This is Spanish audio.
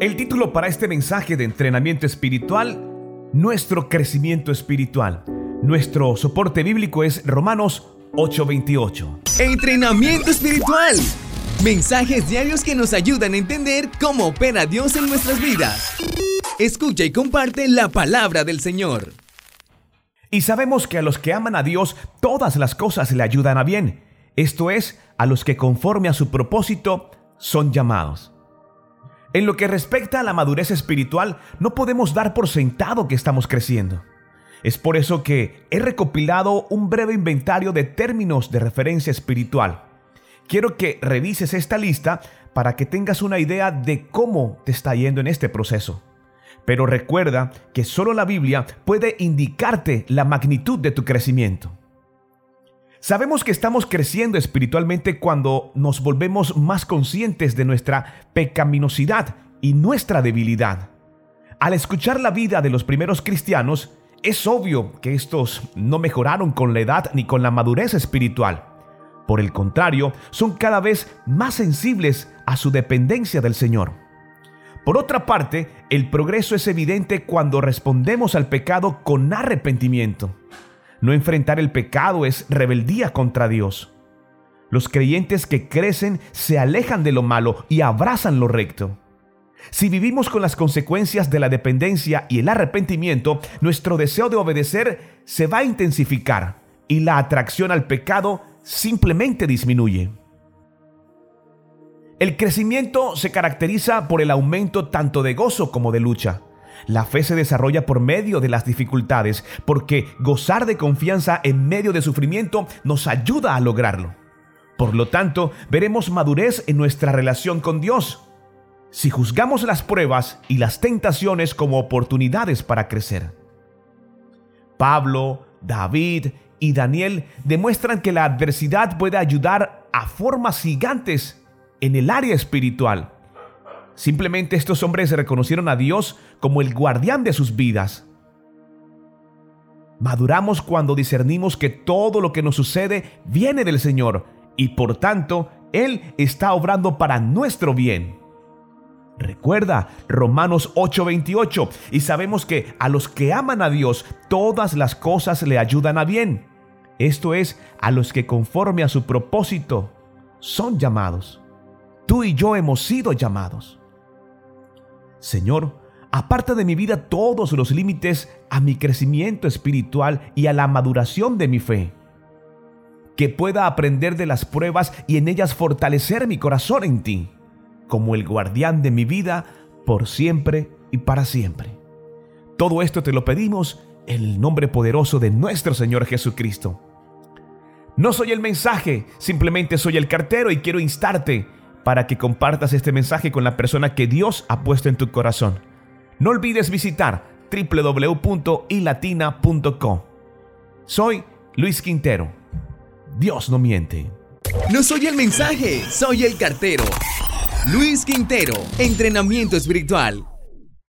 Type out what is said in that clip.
El título para este mensaje de entrenamiento espiritual, nuestro crecimiento espiritual. Nuestro soporte bíblico es Romanos 8:28. Entrenamiento espiritual. Mensajes diarios que nos ayudan a entender cómo opera Dios en nuestras vidas. Escucha y comparte la palabra del Señor. Y sabemos que a los que aman a Dios todas las cosas le ayudan a bien. Esto es, a los que conforme a su propósito son llamados. En lo que respecta a la madurez espiritual, no podemos dar por sentado que estamos creciendo. Es por eso que he recopilado un breve inventario de términos de referencia espiritual. Quiero que revises esta lista para que tengas una idea de cómo te está yendo en este proceso. Pero recuerda que solo la Biblia puede indicarte la magnitud de tu crecimiento. Sabemos que estamos creciendo espiritualmente cuando nos volvemos más conscientes de nuestra pecaminosidad y nuestra debilidad. Al escuchar la vida de los primeros cristianos, es obvio que estos no mejoraron con la edad ni con la madurez espiritual. Por el contrario, son cada vez más sensibles a su dependencia del Señor. Por otra parte, el progreso es evidente cuando respondemos al pecado con arrepentimiento. No enfrentar el pecado es rebeldía contra Dios. Los creyentes que crecen se alejan de lo malo y abrazan lo recto. Si vivimos con las consecuencias de la dependencia y el arrepentimiento, nuestro deseo de obedecer se va a intensificar y la atracción al pecado simplemente disminuye. El crecimiento se caracteriza por el aumento tanto de gozo como de lucha. La fe se desarrolla por medio de las dificultades, porque gozar de confianza en medio de sufrimiento nos ayuda a lograrlo. Por lo tanto, veremos madurez en nuestra relación con Dios, si juzgamos las pruebas y las tentaciones como oportunidades para crecer. Pablo, David y Daniel demuestran que la adversidad puede ayudar a formas gigantes en el área espiritual. Simplemente estos hombres reconocieron a Dios como el guardián de sus vidas. Maduramos cuando discernimos que todo lo que nos sucede viene del Señor y por tanto Él está obrando para nuestro bien. Recuerda Romanos 8:28 y sabemos que a los que aman a Dios todas las cosas le ayudan a bien. Esto es, a los que conforme a su propósito son llamados. Tú y yo hemos sido llamados. Señor, aparta de mi vida todos los límites a mi crecimiento espiritual y a la maduración de mi fe. Que pueda aprender de las pruebas y en ellas fortalecer mi corazón en ti, como el guardián de mi vida por siempre y para siempre. Todo esto te lo pedimos en el nombre poderoso de nuestro Señor Jesucristo. No soy el mensaje, simplemente soy el cartero y quiero instarte para que compartas este mensaje con la persona que Dios ha puesto en tu corazón. No olvides visitar www.ilatina.com. Soy Luis Quintero. Dios no miente. No soy el mensaje, soy el cartero. Luis Quintero, entrenamiento espiritual.